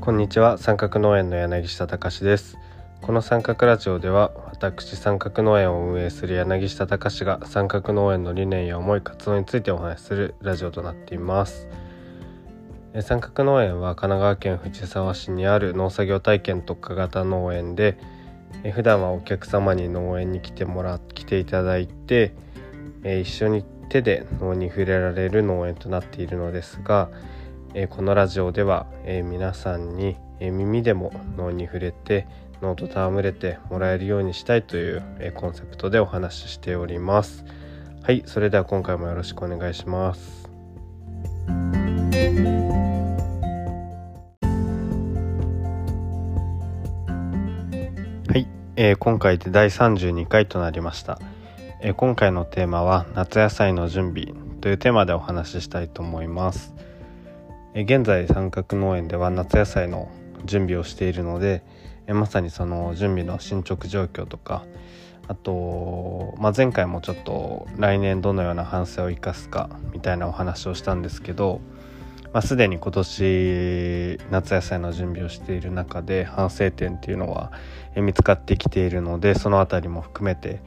こんにちは。三角農園の柳下隆です。この三角ラジオでは私三角農園を運営する柳下隆が三角農園の理念や思い活動についてお話しするラジオとなっています。三角農園は神奈川県藤沢市にある農作業体験特化型農園で普段はお客様に農園に来てもら来ていただいて一緒に手で脳に触れられる農園となっているのですがえこのラジオでは、え皆さんに、え耳でも脳に触れて脳と戯れてもらえるようにしたいという、えコンセプトでお話ししております。はいそれでは今回もよろしくお願いします。はい、えー、今回で第32回となりました、えー、今回のテーマは夏野菜の準備というテーマでお話ししたいと思います。現在三角農園では夏野菜の準備をしているのでまさにその準備の進捗状況とかあと、まあ、前回もちょっと来年どのような反省を生かすかみたいなお話をしたんですけど、まあ、すでに今年夏野菜の準備をしている中で反省点っていうのは見つかってきているのでその辺りも含めて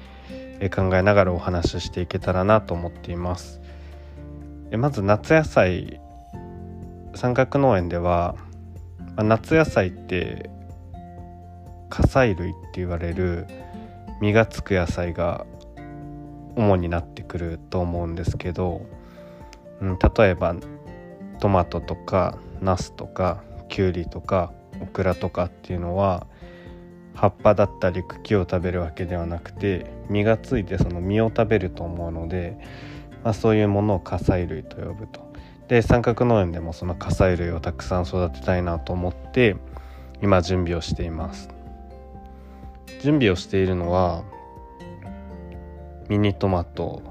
考えながらお話ししていけたらなと思っています。まず夏野菜三角農園では、まあ、夏野菜って火砕類って言われる実がつく野菜が主になってくると思うんですけど、うん、例えばトマトとかナスとかきゅうりとかオクラとかっていうのは葉っぱだったり茎を食べるわけではなくて実がついてその実を食べると思うので、まあ、そういうものを火砕類と呼ぶと。で三角農園でもその火砕類をたくさん育てたいなと思って今準備をしています準備をしているのはミニトマト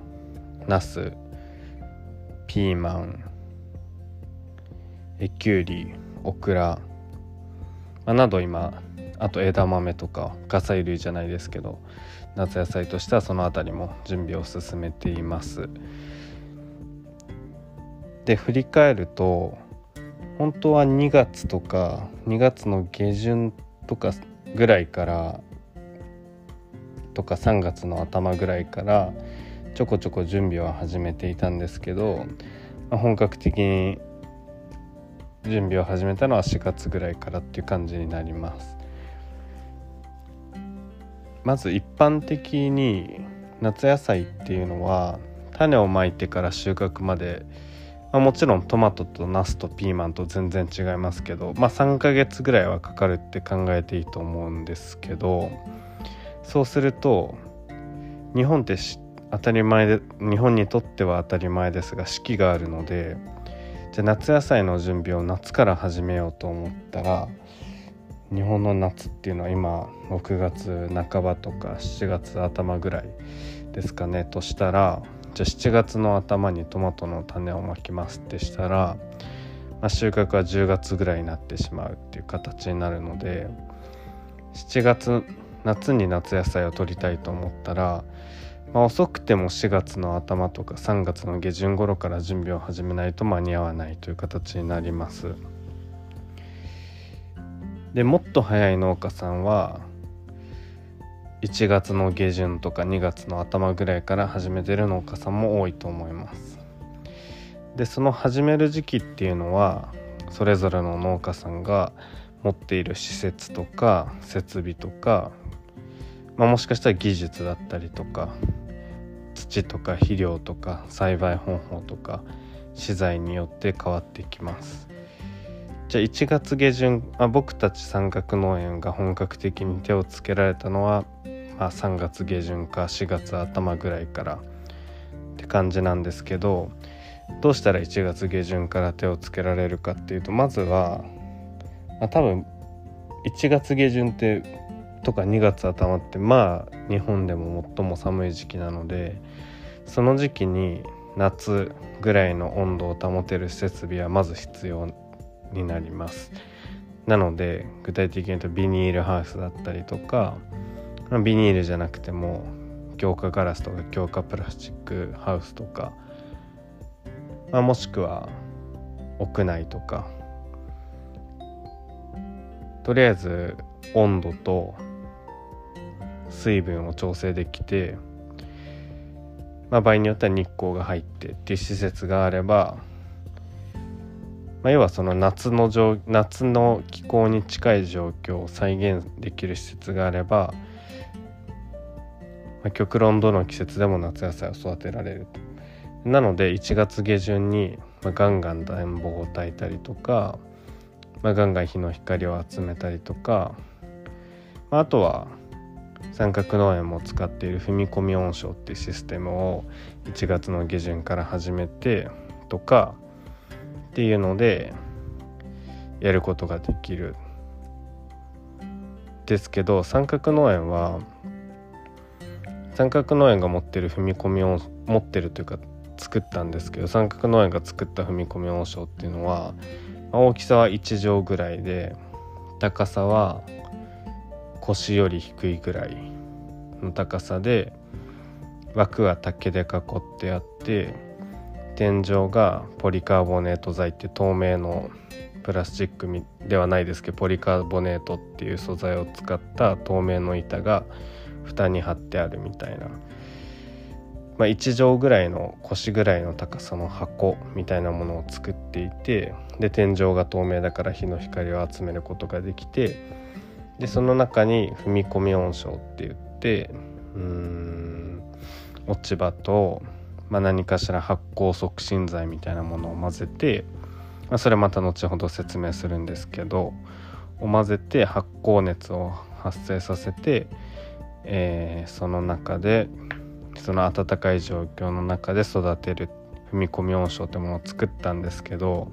ナスピーマンえきゅうりオクラ、まあ、など今あと枝豆とか火砕類じゃないですけど夏野菜としてはその辺りも準備を進めています。で振り返ると本当は2月とか2月の下旬とかぐらいからとか3月の頭ぐらいからちょこちょこ準備は始めていたんですけど、まあ、本格的に準備を始めたのは4月ぐらいからっていう感じになります。まず一般的に夏野菜っていうのは種をまいてから収穫までまあ、もちろんトマトとナスとピーマンと全然違いますけど、まあ、3ヶ月ぐらいはかかるって考えていいと思うんですけどそうすると日本って当たり前で日本にとっては当たり前ですが四季があるのでじゃ夏野菜の準備を夏から始めようと思ったら日本の夏っていうのは今6月半ばとか7月頭ぐらいですかねとしたらじゃあ7月の頭にトマトの種をまきますってしたら、まあ、収穫は10月ぐらいになってしまうっていう形になるので7月夏に夏野菜を取りたいと思ったら、まあ、遅くても4月の頭とか3月の下旬頃から準備を始めないと間に合わないという形になります。でもっと早い農家さんは1月の下旬とか2月の頭ぐらいから始めてる農家さんも多いと思います。でその始める時期っていうのはそれぞれの農家さんが持っている施設とか設備とか、まあ、もしかしたら技術だったりとか土とか肥料とか栽培方法とか資材によって変わってきます。じゃあ1月下旬あ僕たち三角農園が本格的に手をつけられたのはまあ、3月下旬か4月頭ぐらいからって感じなんですけどどうしたら1月下旬から手をつけられるかっていうとまずは、まあ、多分1月下旬ってとか2月頭ってまあ日本でも最も寒い時期なのでその時期に夏ぐらいの温度を保てる設備はまず必要になります。なので具体的に言うとビニールハウスだったりとか、ビニールじゃなくても強化ガラスとか強化プラスチックハウスとか、まあ、もしくは屋内とか。とりあえず温度と水分を調整できて、まあ、場合によっては日光が入ってっていう施設があれば、まあ、要はその夏の夏の気候に近い状況を再現できる施設があれば、まあ、極論どの季節でも夏野菜を育てられるなので1月下旬に、まあ、ガンガン暖房を焚いたりとか、まあ、ガンガン日の光を集めたりとか、まあ、あとは三角農園も使っている踏み込み温床っていうシステムを1月の下旬から始めてとかっていうのでやることができる。ですけど三角農園は三角農園が持ってる踏み込みを持ってるというか作ったんですけど三角農園が作った踏み込み温床っていうのは大きさは1畳ぐらいで高さは腰より低いぐらいの高さで枠は竹で囲ってあって天井がポリカーボネート材って透明のプラスチックではないですけどポリカーボネートっていう素材を使った透明の板が蓋に貼ってあるみたいな、まあ、1畳ぐらいの腰ぐらいの高さの箱みたいなものを作っていてで天井が透明だから日の光を集めることができてでその中に踏み込み温床って言ってうん落ち葉と、まあ、何かしら発酵促進剤みたいなものを混ぜて、まあ、それまた後ほど説明するんですけどを混ぜて発酵熱を発生させて、えー、その中でその暖かい状況の中で育てる踏み込み温床ってものを作ったんですけど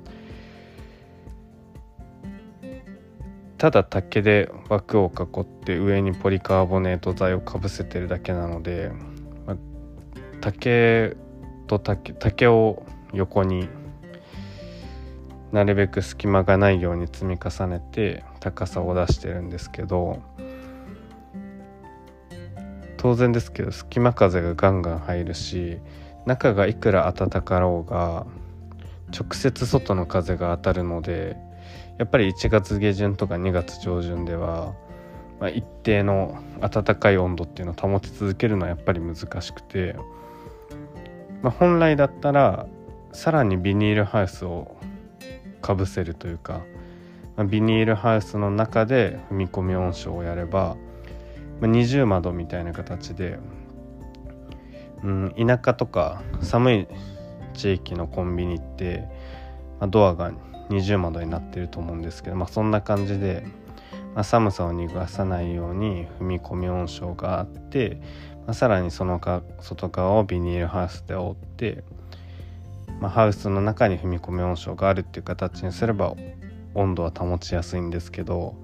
ただ竹で枠を囲って上にポリカーボネート材をかぶせてるだけなので、まあ、竹と竹竹を横になるべく隙間がないように積み重ねて高さを出してるんですけど当然ですけど隙間風がガンガン入るし中がいくら暖かろうが直接外の風が当たるのでやっぱり1月下旬とか2月上旬では、まあ、一定の暖かい温度っていうのを保ち続けるのはやっぱり難しくて、まあ、本来だったらさらにビニールハウスをかぶせるというか、まあ、ビニールハウスの中で踏み込み温床をやれば、二重窓みたいな形で、うん、田舎とか寒い地域のコンビニって、まあ、ドアが二重窓になってると思うんですけど、まあ、そんな感じで、まあ、寒さを逃がさないように踏み込み温床があって、まあ、さらにそのか外側をビニールハウスで覆って、まあ、ハウスの中に踏み込み温床があるっていう形にすれば温度は保ちやすいんですけど、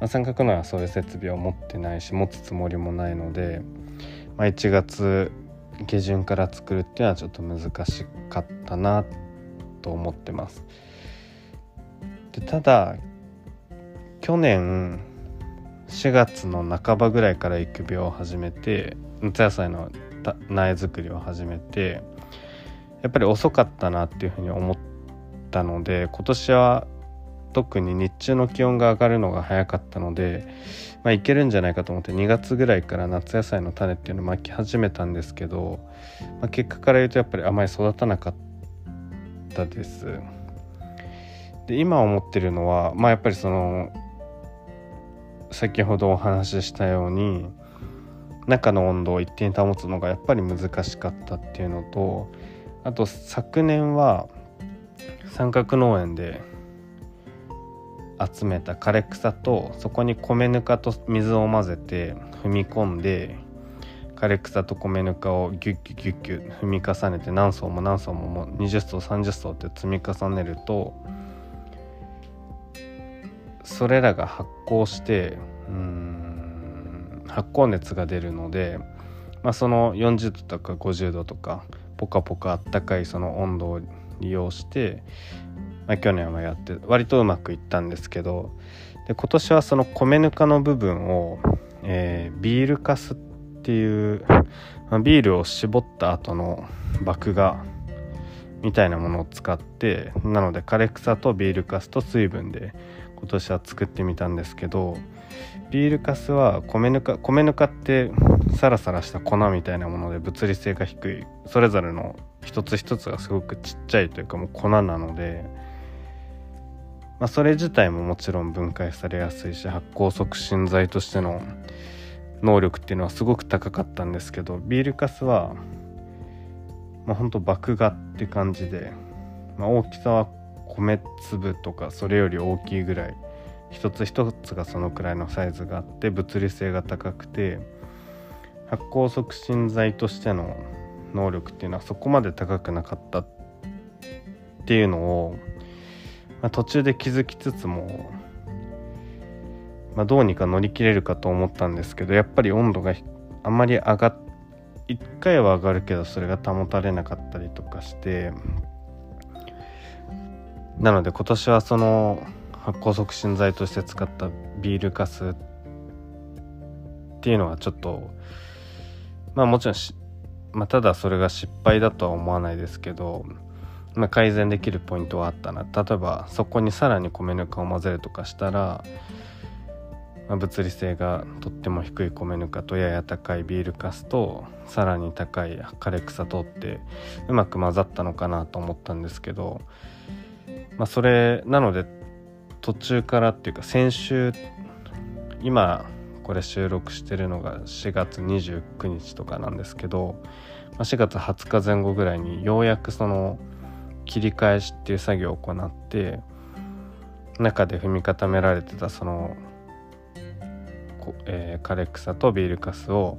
まあ、三角のはそういう設備を持ってないし持つつもりもないので、まあ、1月下旬から作るっていうのはちょっと難しかったなと思ってます。でただ去年4月の半ばぐらいから育苗を始めて夏野菜の苗作りを始めてやっぱり遅かったなっていうふうに思ったので今年は特に日中の気温が上がるのが早かったので、まあ、いけるんじゃないかと思って2月ぐらいから夏野菜の種っていうのをまき始めたんですけど、まあ、結果から言うとやっぱりあまり育たなかったです。で今思ってるのはまあやっぱりその先ほどお話ししたように中の温度を一定に保つのがやっぱり難しかったっていうのとあと昨年は三角農園で集めた枯れ草とそこに米ぬかと水を混ぜて踏み込んで枯れ草と米ぬかをギュッギュッギュッギュッ踏み重ねて何層も何層ももう20層30層って積み重ねるとそれらが発酵してうん発酵熱が出るので、まあ、その40度とか50度とかポカポカあったかいその温度を利用して、まあ、去年はやって割とうまくいったんですけどで今年はその米ぬかの部分を、えー、ビールかすっていう、まあ、ビールを絞った後の麦芽みたいなものを使ってなので枯れ草とビールかすと水分で今年は作ってみたんですけどビールかすは米ぬか米ぬかってサラサラした粉みたいなもので物理性が低い。それぞれの一つ一つがすごくちっちゃいというかもう粉なので、まあ、それ自体ももちろん分解されやすいし発酵促進剤としての能力っていうのはすごく高かったんですけどビールかすはまあ、ほんと麦芽って感じで、まあ、大きさは米粒とかそれより大きいぐらい一つ一つがそのくらいのサイズがあって物理性が高くて発酵促進剤としての能力っていうのはそこまで高くなかったっていうのを、まあ、途中で気づきつつも、まあ、どうにか乗り切れるかと思ったんですけどやっぱり温度があんまり上がっ1回は上がるけどそれが保たれなかったりとかしてなので今年はその発酵促進剤として使ったビールかすっていうのはちょっとまあもちろんまあ、ただそれが失敗だとは思わないですけど、まあ、改善できるポイントはあったな。例えばそこにさらに米ぬかを混ぜるとかしたら、まあ、物理性がとっても低い米ぬかとやや高いビールかすとさらに高い枯れ草とってうまく混ざったのかなと思ったんですけど、まあ、それなので途中からっていうか先週今これ収録してるのが4月29日とかなんですけど4月20日前後ぐらいにようやくその切り返しっていう作業を行って中で踏み固められてたその、えー、枯れ草とビールかすを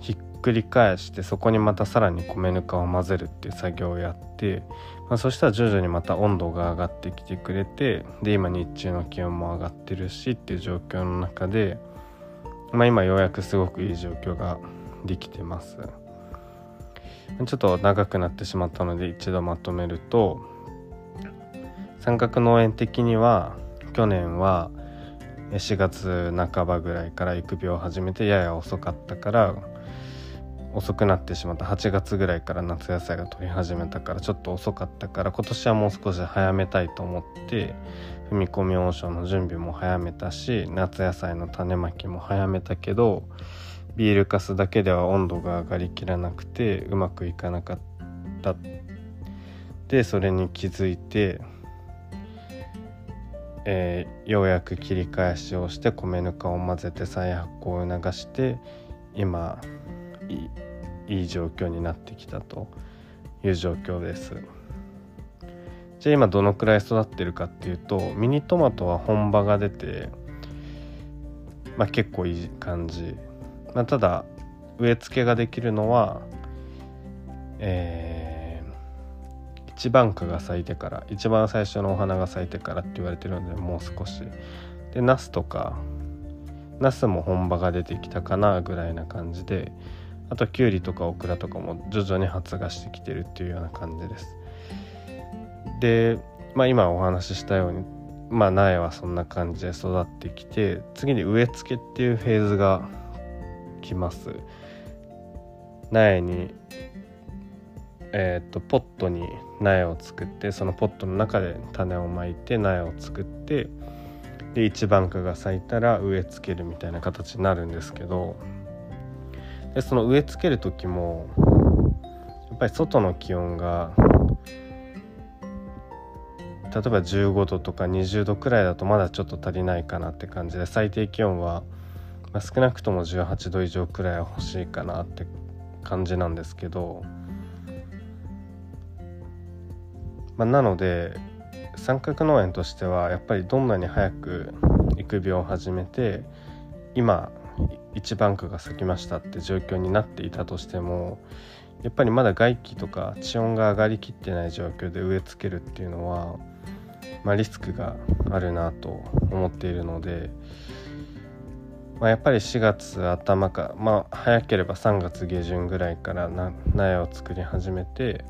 ひっくり返してそこにまたさらに米ぬかを混ぜるっていう作業をやってまあ、そしたら徐々にまた温度が上がってきてくれてで今日中の気温も上がってるしっていう状況の中で、まあ、今ようやくすごくいい状況ができてます。ちょっと長くなってしまったので一度まとめると三角農園的には去年は4月半ばぐらいから育苗を始めてやや遅かったから遅くなってしまった。8月ぐらいから夏野菜が取り始めたからちょっと遅かったから今年はもう少し早めたいと思って踏み込み温床の準備も早めたし夏野菜の種まきも早めたけどビールかすだけでは温度が上がりきらなくてうまくいかなかった。でそれに気づいて、えー、ようやく切り返しをして米ぬかを混ぜて再発酵を促して今いい状況になってきたという状況です。じゃあ今どのくらい育ってるかっていうとミニトマトは本葉が出てまあ結構いい感じ、まあ、ただ植え付けができるのはえー、一番花が咲いてから一番最初のお花が咲いてからって言われてるのでもう少しでナスとかナスも本葉が出てきたかなぐらいな感じであときゅうりとかオクラとかも徐々に発芽してきてるっていうような感じです。で、まあ、今お話ししたように、まあ、苗はそんな感じで育ってきて次に植え付けっていうフェーズが来ます。苗にえーと、とポットに苗を作ってそのポットの中で種をまいて苗を作ってで一番花が咲いたら植え付けるみたいな形になるんですけどでその植え付ける時もやっぱり外の気温が例えば15度とか20度くらいだとまだちょっと足りないかなって感じで最低気温は、まあ、少なくとも18度以上くらいは欲しいかなって感じなんですけど、まあ、なので三角農園としてはやっぱりどんなに早く育苗を始めて今一番花が咲きましたって状況になっていたとしてもやっぱりまだ外気とか地温が上がりきってない状況で植え付けるっていうのは、まあ、リスクがあるなと思っているので、まあ、やっぱり4月頭かまあ早ければ3月下旬ぐらいから苗を作り始めて、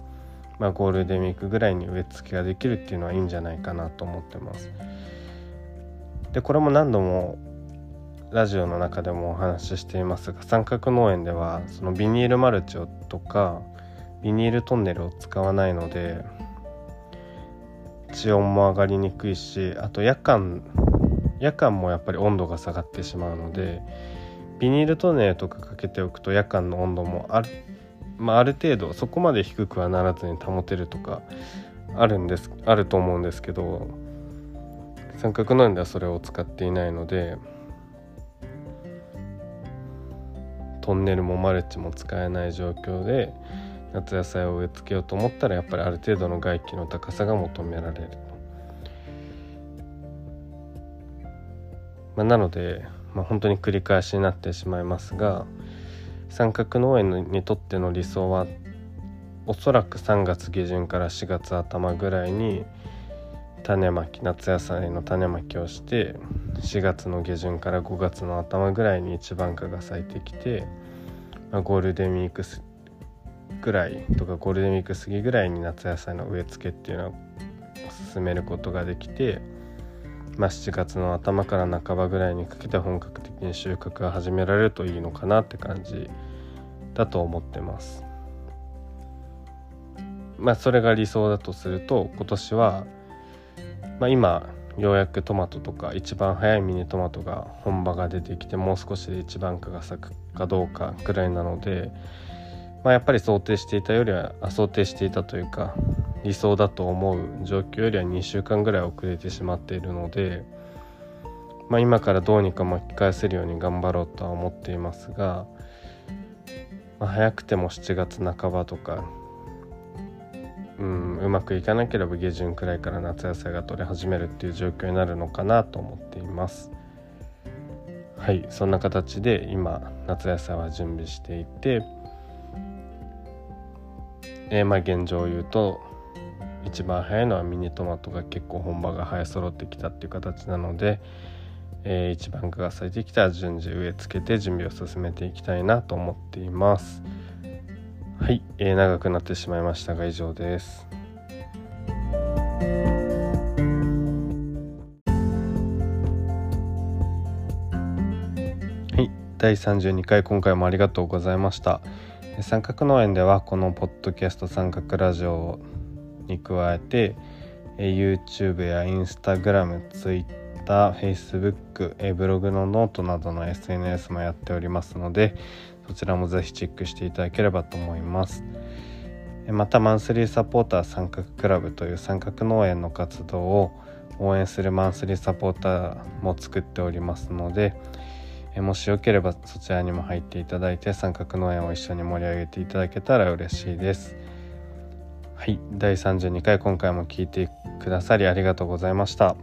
まあ、ゴールデンウィークぐらいに植え付けができるっていうのはいいんじゃないかなと思ってます。でこれも何度もラジオの中でもお話ししていますが三角農園ではそのビニールマルチをとかビニールトンネルを使わないので地温も上がりにくいしあと夜間夜間もやっぱり温度が下がってしまうのでビニールトネとかかけておくと夜間の温度もある,、まあ、ある程度そこまで低くはならずに保てるとかあるんですあると思うんですけど三角農園ではそれを使っていないのでトンネルもマルチも使えない状況で夏野菜を植え付けようと思ったらやっぱりある程度の外気の高さが求められる。まあ、なので、まあ、本当に繰り返しになってしまいますが三角農園にとっての理想はおそらく3月下旬から4月頭ぐらいに種まき夏野菜の種まきをして4月の下旬から5月の頭ぐらいに一番花が咲いてきて、まあ、ゴールデンウィークぐらいとかゴールデンウィーク過ぎぐらいに夏野菜の植え付けっていうのを進めることができて、まあ、7月の頭から半ばぐらいにかけて本格的に収穫が始められるといいのかなって感じだと思ってます。まあそれが理想だとすると今年は、まあ、今ようやくトマトとか一番早いミニトマトが本場が出てきてもう少しで一番花が咲くかどうかくらいなので、まあ、やっぱり想定していたよりは想定していたというか理想だと思う状況よりは2週間ぐらい遅れてしまっているので、まあ、今からどうにか巻き返せるように頑張ろうとは思っていますが、まあ、早くても7月半ばとかうんうまくいかなければ下旬くらいから夏野菜が取れ始めるっていう状況になるのかなと思っています。はいそんな形で今夏野菜は準備していてえー、まあ現状を言うと一番早いのはミニトマトが結構本場が生え揃ってきたっていう形なので、えー、一番が咲いてきたら順次植え付けて準備を進めていきたいなと思っています。はい、えー、長くなってしまいましたが以上です。はい、第32回今回もありがとうございました。三角農園ではこのポッドキャスト三角ラジオに加えて YouTube や Instagram、Twitter、Facebook、ブログのノートなどの SNS もやっておりますのでそちらもぜひチェックしていただければと思います。またマンスリーサポーター三角クラブという三角農園の活動を応援するマンスリーサポーターも作っておりますのでもしよければそちらにも入っていただいて三角農園を一緒に盛り上げていただけたら嬉しいです。はい。第32回今回も聞いてくださりありがとうございました。